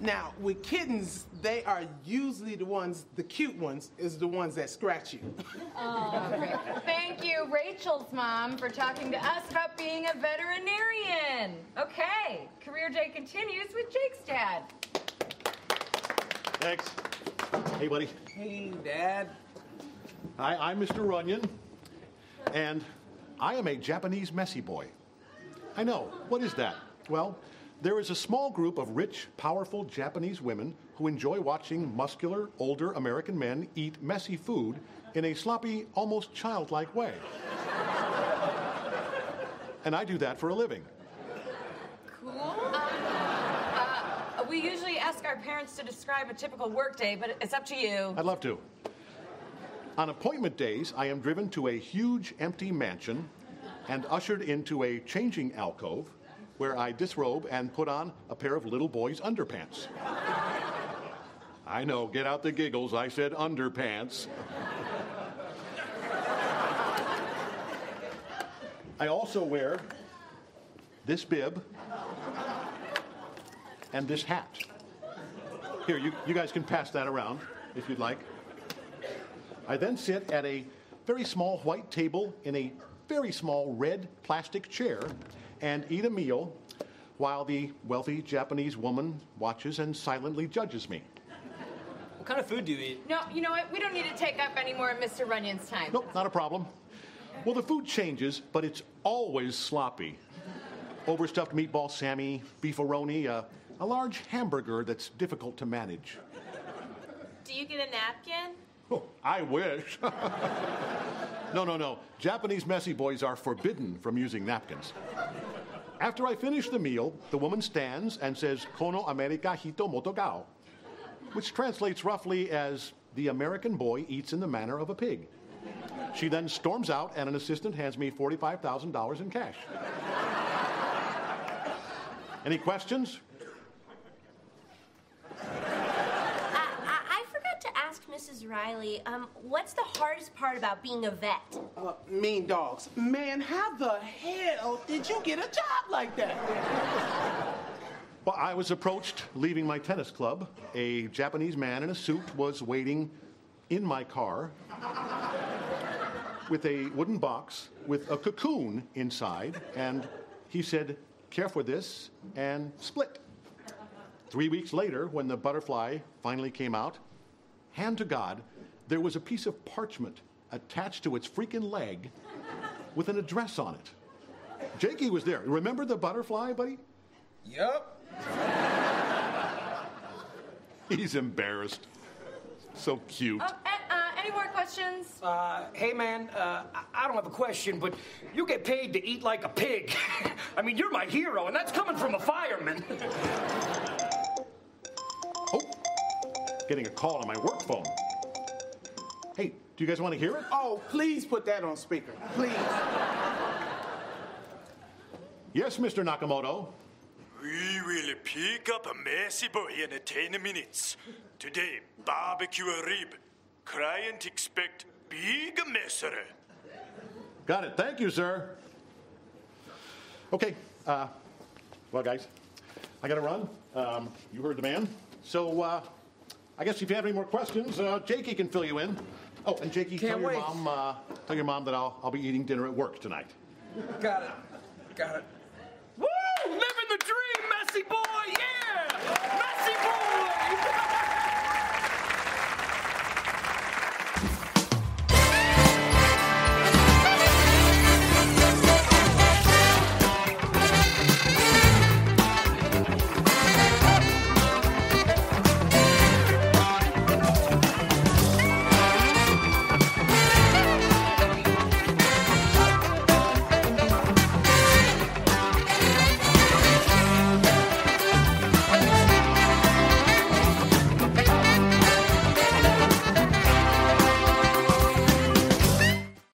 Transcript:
Now, with kittens, they are usually the ones, the cute ones, is the ones that scratch you. oh, Thank you, Rachel's mom, for talking to us about being a veterinarian. Okay, Career Day continues with Jake's dad. Thanks. Hey, buddy. hey, Dad. Hi, I'm Mr. Runyon, and I am a Japanese messy boy. I know. What is that? Well, there is a small group of rich, powerful Japanese women who enjoy watching muscular, older American men eat messy food in a sloppy, almost childlike way. and I do that for a living. Cool. Um, uh, we usually ask our parents to describe a typical workday, but it's up to you. I'd love to. On appointment days, I am driven to a huge empty mansion and ushered into a changing alcove where I disrobe and put on a pair of little boy's underpants. I know, get out the giggles. I said underpants. I also wear this bib and this hat. Here, you, you guys can pass that around if you'd like. I then sit at a very small white table in a very small red plastic chair and eat a meal while the wealthy Japanese woman watches and silently judges me. What kind of food do you eat? No, you know what? We don't need to take up any more of Mr. Runyon's time. Nope, not a problem. Well, the food changes, but it's always sloppy. Overstuffed meatball Sammy, beefaroni, uh, a large hamburger that's difficult to manage. Do you get a napkin? Oh, I wish. no, no, no. Japanese messy boys are forbidden from using napkins. After I finish the meal, the woman stands and says, Kono America hito motogao, which translates roughly as, the American boy eats in the manner of a pig. She then storms out, and an assistant hands me $45,000 in cash. Any questions? I, I, I forgot to ask Mrs. Riley, um, what's the hardest part about being a vet? Uh, mean dogs. Man, how the hell did you get a job like that? Well, I was approached leaving my tennis club. A Japanese man in a suit was waiting in my car with a wooden box with a cocoon inside, and he said, Care for this, and split. Three weeks later, when the butterfly finally came out, hand to God, there was a piece of parchment attached to its freaking leg with an address on it. Jakey was there. Remember the butterfly, buddy? Yep. He's embarrassed. So cute. Oh, and, uh, any more questions? Uh, hey, man, uh, I- I don't have a question, but you get paid to eat like a pig. I mean, you're my hero, and that's coming from a fireman. Getting a call on my work phone. Hey, do you guys want to hear it? Oh, please put that on speaker. Please. Yes, Mr. Nakamoto. We will pick up a messy boy in 10 minutes. Today, barbecue a rib. Client expect big messer. Got it. Thank you, sir. Okay. Uh, well, guys, I got to run. Um, you heard the man. So, uh, I guess if you have any more questions, uh, Jakey can fill you in. Oh, and Jakey, Can't tell your, wait. mom, uh, tell your mom that I'll, I'll be eating dinner at work tonight. Got it. Got it. Woo! Living the dream, Messy Boy! Yeah! Messy Boy!